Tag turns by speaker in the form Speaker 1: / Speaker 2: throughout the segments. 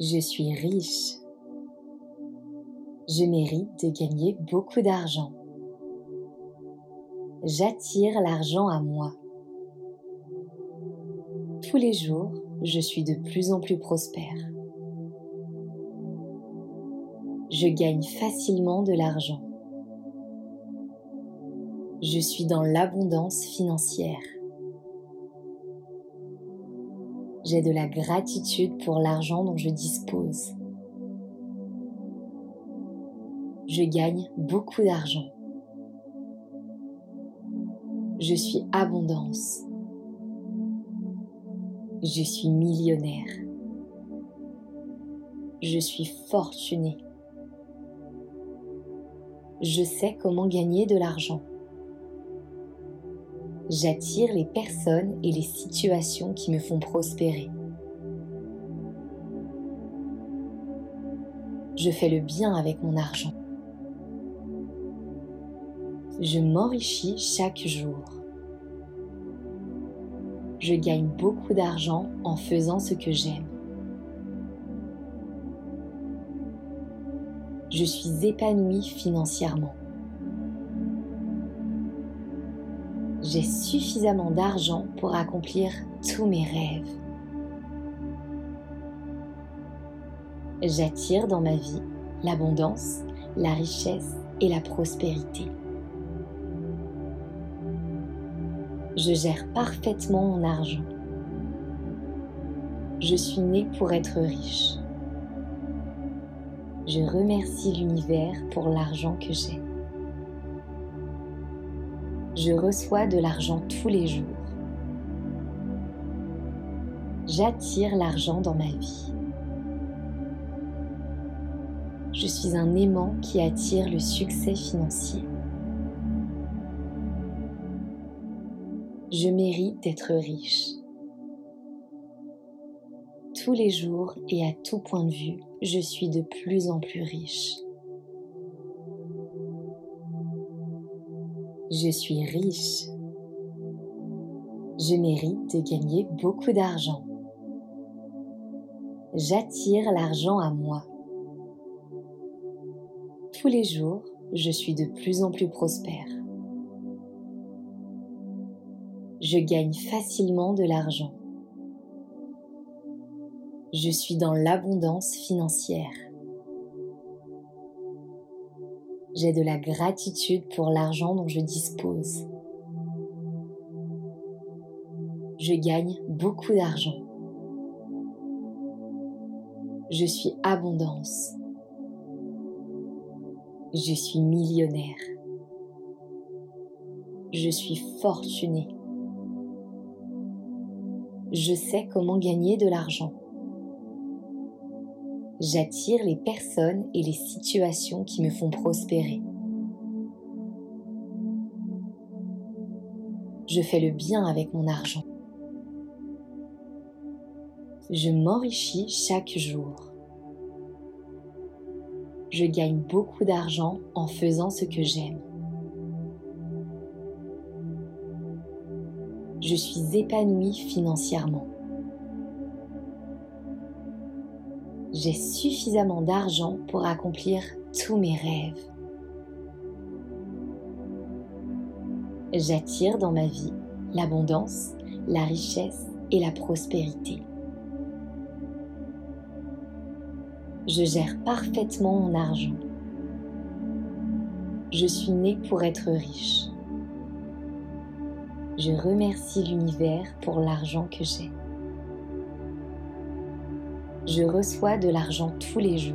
Speaker 1: Je suis riche. Je mérite de gagner beaucoup d'argent. J'attire l'argent à moi. Tous les jours, je suis de plus en plus prospère. Je gagne facilement de l'argent. Je suis dans l'abondance financière. J'ai de la gratitude pour l'argent dont je dispose. Je gagne beaucoup d'argent. Je suis abondance. Je suis millionnaire. Je suis fortuné. Je sais comment gagner de l'argent. J'attire les personnes et les situations qui me font prospérer. Je fais le bien avec mon argent. Je m'enrichis chaque jour je gagne beaucoup d'argent en faisant ce que j'aime. Je suis épanouie financièrement. J'ai suffisamment d'argent pour accomplir tous mes rêves. J'attire dans ma vie l'abondance, la richesse et la prospérité. je gère parfaitement mon argent. Je suis née pour être riche. Je remercie l'univers pour l'argent que j'ai. Je reçois de l'argent tous les jours. J'attire l'argent dans ma vie. Je suis un aimant qui attire le succès financier. je mérite d'être riche. Tous les jours et à tout point de vue, je suis de plus en plus riche. Je suis riche. Je mérite de gagner beaucoup d'argent. J'attire l'argent à moi. Tous les jours, je suis de plus en plus prospère je gagne facilement de l'argent. Je suis dans l'abondance financière. J'ai de la gratitude pour l'argent dont je dispose. Je gagne beaucoup d'argent. Je suis abondance. Je suis millionnaire. Je suis fortuné je sais comment gagner de l'argent. J'attire les personnes et les situations qui me font prospérer. Je fais le bien avec mon argent. Je m'enrichis chaque jour. Je gagne beaucoup d'argent en faisant ce que j'aime. je suis épanouie financièrement. J'ai suffisamment d'argent pour accomplir tous mes rêves. J'attire dans ma vie l'abondance, la richesse et la prospérité. Je gère parfaitement mon argent. Je suis née pour être riche je remercie l'univers pour l'argent que j'ai. Je reçois de l'argent tous les jours.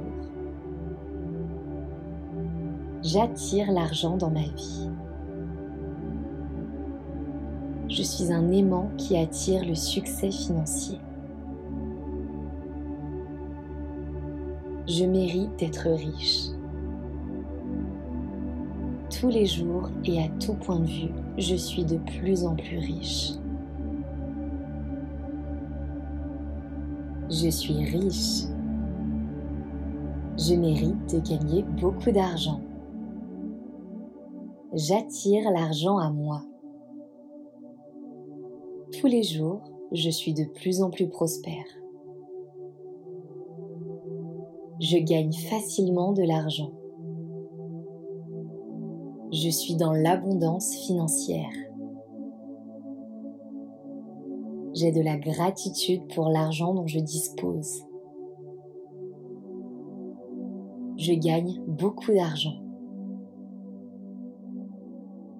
Speaker 1: J'attire l'argent dans ma vie. Je suis un aimant qui attire le succès financier. Je mérite d'être riche. Tous les jours et à tout point de vue, je suis de plus en plus riche. Je suis riche. Je mérite de gagner beaucoup d'argent. J'attire l'argent à moi. Tous les jours, je suis de plus en plus prospère. Je gagne facilement de l'argent. Je suis dans l'abondance financière. J'ai de la gratitude pour l'argent dont je dispose. Je gagne beaucoup d'argent.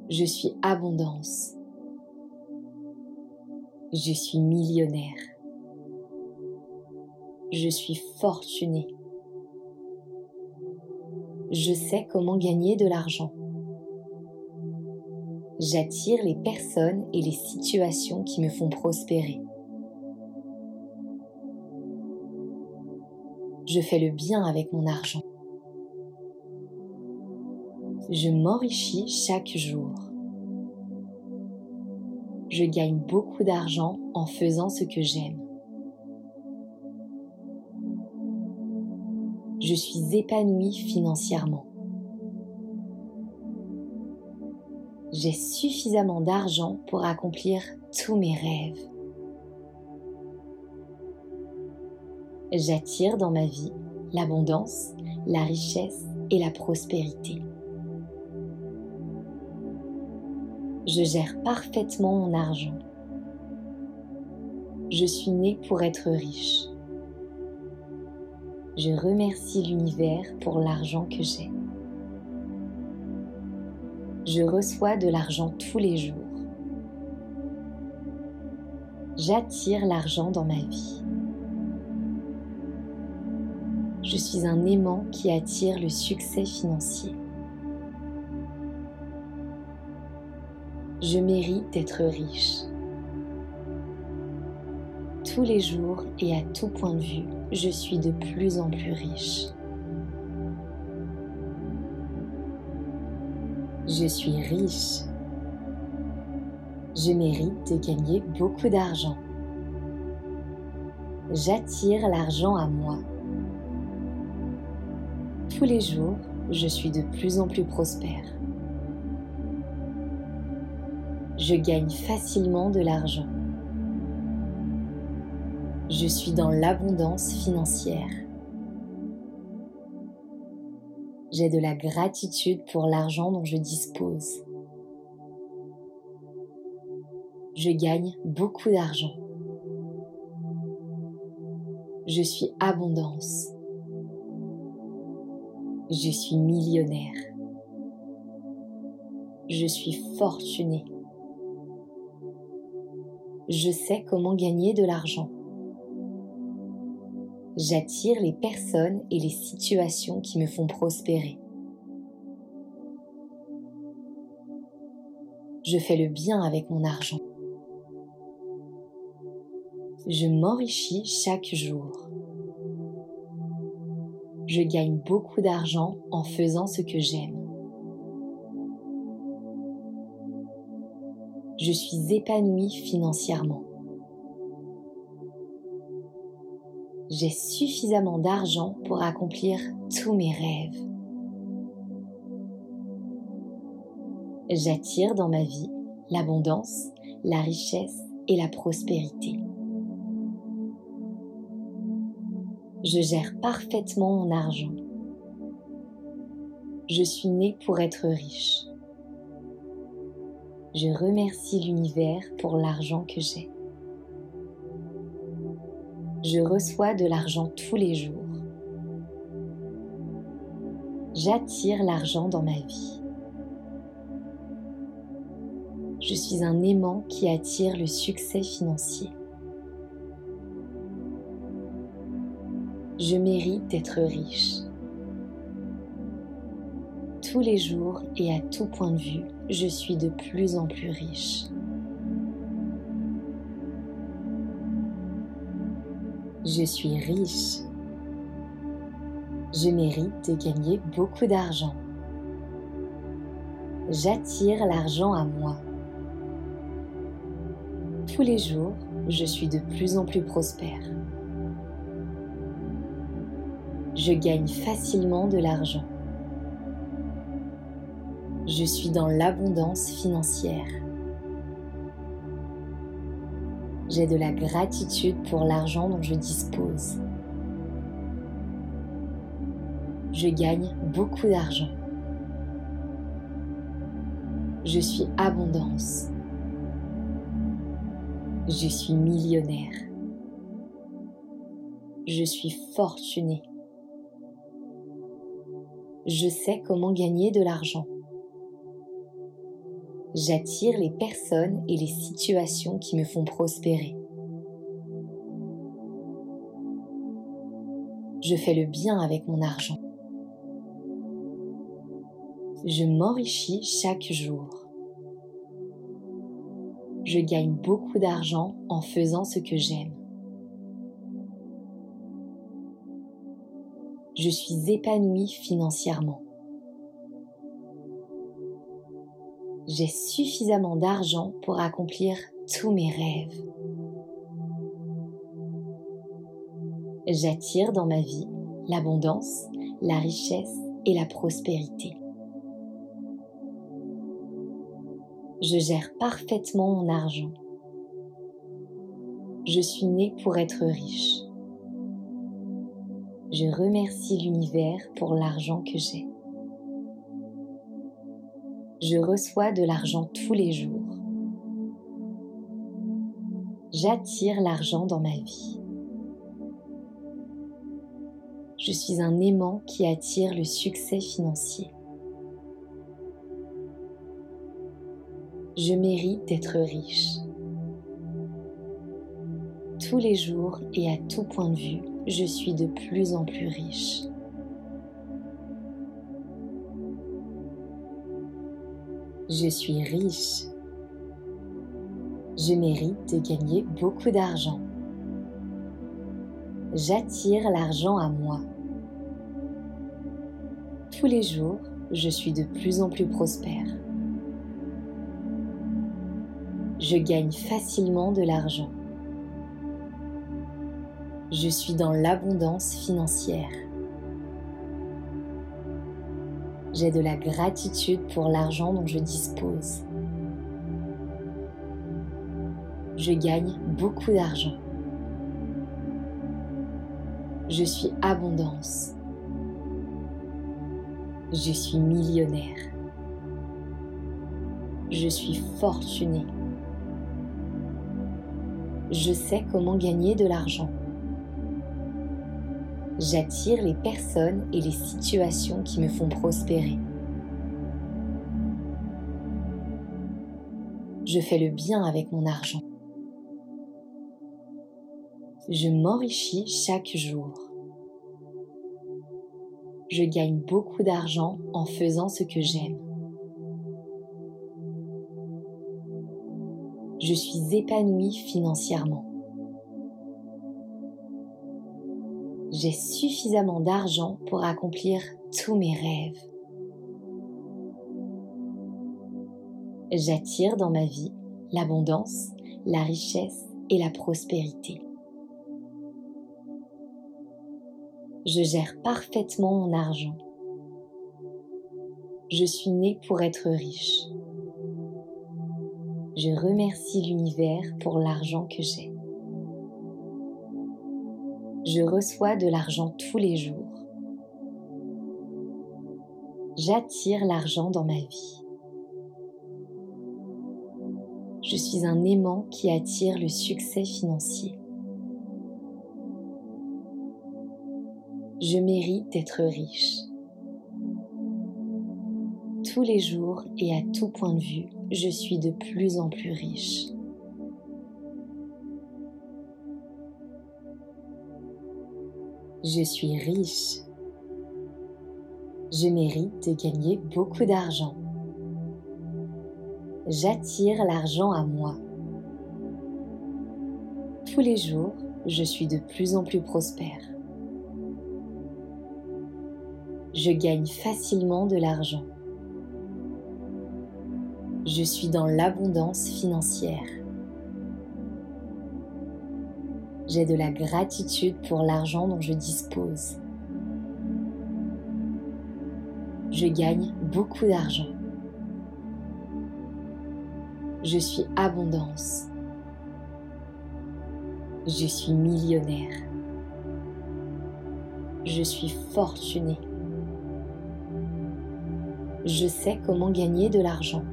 Speaker 1: Je suis abondance. Je suis millionnaire. Je suis fortuné. Je sais comment gagner de l'argent. J'attire les personnes et les situations qui me font prospérer. Je fais le bien avec mon argent. Je m'enrichis chaque jour. Je gagne beaucoup d'argent en faisant ce que j'aime. Je suis épanouie financièrement. J'ai suffisamment d'argent pour accomplir tous mes rêves. J'attire dans ma vie l'abondance, la richesse et la prospérité. Je gère parfaitement mon argent. Je suis née pour être riche. Je remercie l'univers pour l'argent que j'ai. Je reçois de l'argent tous les jours. J'attire l'argent dans ma vie. Je suis un aimant qui attire le succès financier. Je mérite d'être riche. Tous les jours et à tout point de vue, je suis de plus en plus riche. Je suis riche. Je mérite de gagner beaucoup d'argent. J'attire l'argent à moi. Tous les jours, je suis de plus en plus prospère. Je gagne facilement de l'argent. Je suis dans l'abondance financière. J'ai de la gratitude pour l'argent dont je dispose. Je gagne beaucoup d'argent. Je suis abondance. Je suis millionnaire. Je suis fortuné. Je sais comment gagner de l'argent. J'attire les personnes et les situations qui me font prospérer. Je fais le bien avec mon argent. Je m'enrichis chaque jour. Je gagne beaucoup d'argent en faisant ce que j'aime. Je suis épanouie financièrement. J'ai suffisamment d'argent pour accomplir tous mes rêves. J'attire dans ma vie l'abondance, la richesse et la prospérité. Je gère parfaitement mon argent. Je suis née pour être riche. Je remercie l'univers pour l'argent que j'ai je reçois de l'argent tous les jours. J'attire l'argent dans ma vie. Je suis un aimant qui attire le succès financier. Je mérite d'être riche. Tous les jours et à tout point de vue, je suis de plus en plus riche. Je suis riche. Je mérite de gagner beaucoup d'argent. J'attire l'argent à moi. Tous les jours, je suis de plus en plus prospère. Je gagne facilement de l'argent. Je suis dans l'abondance financière. J'ai de la gratitude pour l'argent dont je dispose. Je gagne beaucoup d'argent. Je suis abondance. Je suis millionnaire. Je suis fortuné. Je sais comment gagner de l'argent. J'attire les personnes et les situations qui me font prospérer. Je fais le bien avec mon argent. Je m'enrichis chaque jour. Je gagne beaucoup d'argent en faisant ce que j'aime. Je suis épanouie financièrement. J'ai suffisamment d'argent pour accomplir tous mes rêves. J'attire dans ma vie l'abondance, la richesse et la prospérité. Je gère parfaitement mon argent. Je suis née pour être riche. Je remercie l'univers pour l'argent que j'ai je reçois de l'argent tous les jours. J'attire l'argent dans ma vie. Je suis un aimant qui attire le succès financier. Je mérite d'être riche. Tous les jours et à tout point de vue, je suis de plus en plus riche. Je suis riche. Je mérite de gagner beaucoup d'argent. J'attire l'argent à moi. Tous les jours, je suis de plus en plus prospère. Je gagne facilement de l'argent. Je suis dans l'abondance financière. J'ai de la gratitude pour l'argent dont je dispose. Je gagne beaucoup d'argent. Je suis abondance. Je suis millionnaire. Je suis fortuné. Je sais comment gagner de l'argent j'attire les personnes et les situations qui me font prospérer. Je fais le bien avec mon argent. Je m'enrichis chaque jour. Je gagne beaucoup d'argent en faisant ce que j'aime. Je suis épanouie financièrement. J'ai suffisamment d'argent pour accomplir tous mes rêves. J'attire dans ma vie l'abondance, la richesse et la prospérité. Je gère parfaitement mon argent. Je suis née pour être riche. Je remercie l'univers pour l'argent que j'ai je reçois de l'argent tous les jours. J'attire l'argent dans ma vie. Je suis un aimant qui attire le succès financier. Je mérite d'être riche. Tous les jours et à tout point de vue, je suis de plus en plus riche. Je suis riche. Je mérite de gagner beaucoup d'argent. J'attire l'argent à moi. Tous les jours, je suis de plus en plus prospère. Je gagne facilement de l'argent. Je suis dans l'abondance financière. J'ai de la gratitude pour l'argent dont je dispose. Je gagne beaucoup d'argent. Je suis abondance. Je suis millionnaire. Je suis fortuné. Je sais comment gagner de l'argent.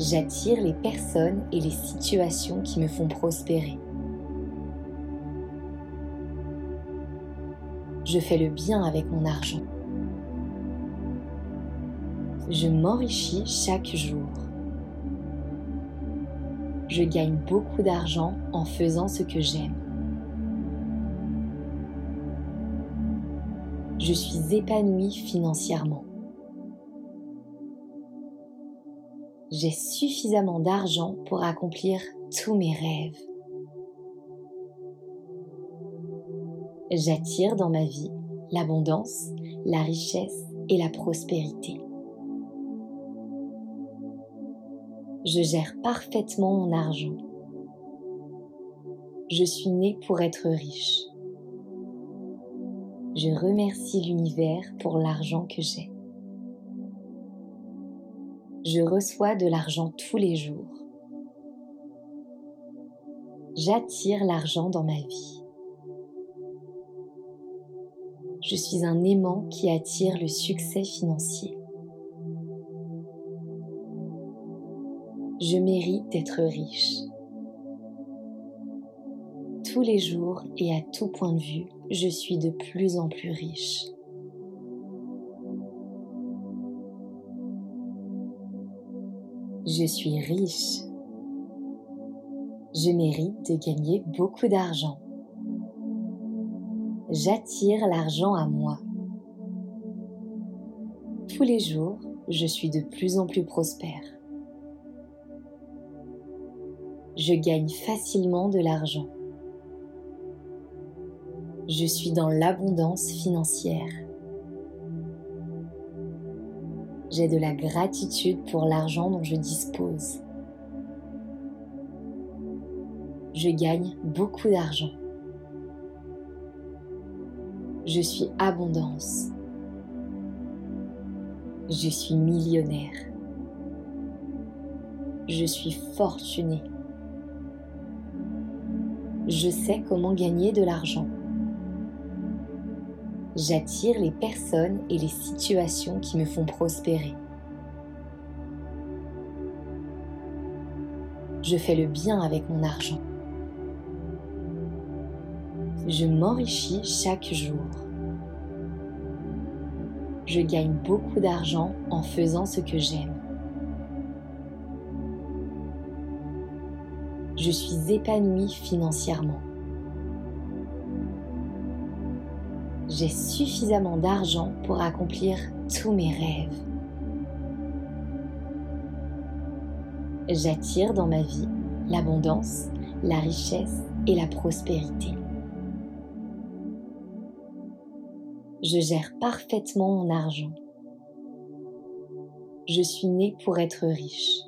Speaker 1: J'attire les personnes et les situations qui me font prospérer. Je fais le bien avec mon argent. Je m'enrichis chaque jour. Je gagne beaucoup d'argent en faisant ce que j'aime. Je suis épanouie financièrement. J'ai suffisamment d'argent pour accomplir tous mes rêves. J'attire dans ma vie l'abondance, la richesse et la prospérité. Je gère parfaitement mon argent. Je suis née pour être riche. Je remercie l'univers pour l'argent que j'ai. Je reçois de l'argent tous les jours. J'attire l'argent dans ma vie. Je suis un aimant qui attire le succès financier. Je mérite d'être riche. Tous les jours et à tout point de vue, je suis de plus en plus riche. Je suis riche. Je mérite de gagner beaucoup d'argent. J'attire l'argent à moi. Tous les jours, je suis de plus en plus prospère je gagne facilement de l'argent. Je suis dans l'abondance financière. J'ai de la gratitude pour l'argent dont je dispose. Je gagne beaucoup d'argent. Je suis abondance. Je suis millionnaire. Je suis fortuné je sais comment gagner de l'argent. J'attire les personnes et les situations qui me font prospérer. Je fais le bien avec mon argent. Je m'enrichis chaque jour. Je gagne beaucoup d'argent en faisant ce que j'aime. je suis épanouie financièrement. J'ai suffisamment d'argent pour accomplir tous mes rêves. J'attire dans ma vie l'abondance, la richesse et la prospérité. Je gère parfaitement mon argent. Je suis née pour être riche.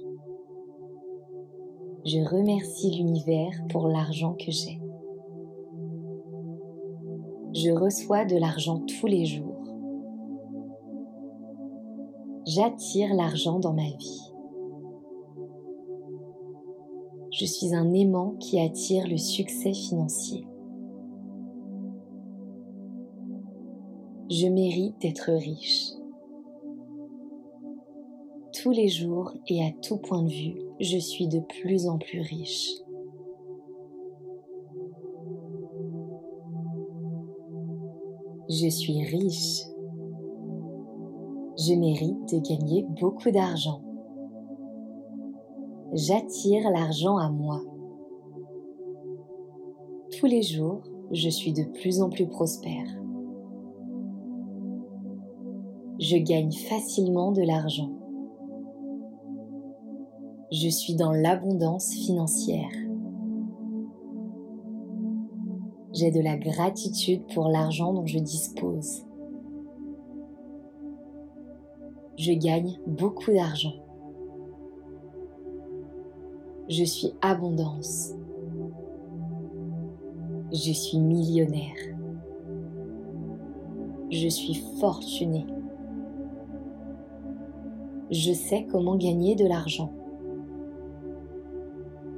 Speaker 1: Je remercie l'univers pour l'argent que j'ai. Je reçois de l'argent tous les jours. J'attire l'argent dans ma vie. Je suis un aimant qui attire le succès financier. Je mérite d'être riche. Tous les jours et à tout point de vue, je suis de plus en plus riche. Je suis riche. Je mérite de gagner beaucoup d'argent. J'attire l'argent à moi. Tous les jours, je suis de plus en plus prospère. Je gagne facilement de l'argent je suis dans l'abondance financière. J'ai de la gratitude pour l'argent dont je dispose. Je gagne beaucoup d'argent. Je suis abondance. Je suis millionnaire. Je suis fortuné. Je sais comment gagner de l'argent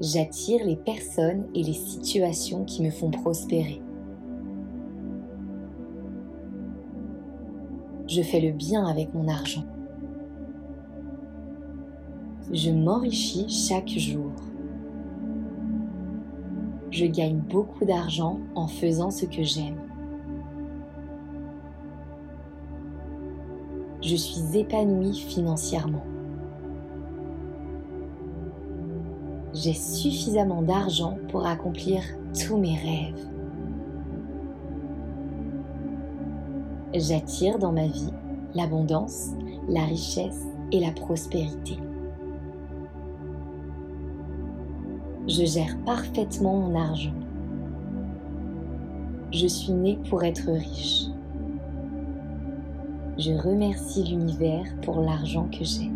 Speaker 1: j'attire les personnes et les situations qui me font prospérer. Je fais le bien avec mon argent. Je m'enrichis chaque jour. Je gagne beaucoup d'argent en faisant ce que j'aime. Je suis épanouie financièrement. J'ai suffisamment d'argent pour accomplir tous mes rêves. J'attire dans ma vie l'abondance, la richesse et la prospérité. Je gère parfaitement mon argent. Je suis née pour être riche. Je remercie l'univers pour l'argent que j'ai.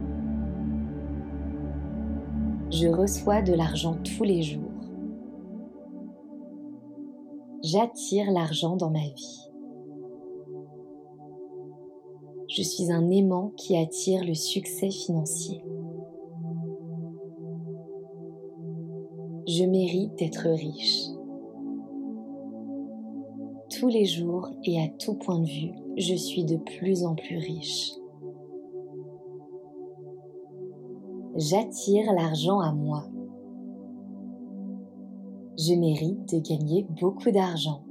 Speaker 1: Je reçois de l'argent tous les jours. J'attire l'argent dans ma vie. Je suis un aimant qui attire le succès financier. Je mérite d'être riche. Tous les jours et à tout point de vue, je suis de plus en plus riche. J'attire l'argent à moi. Je mérite de gagner beaucoup d'argent.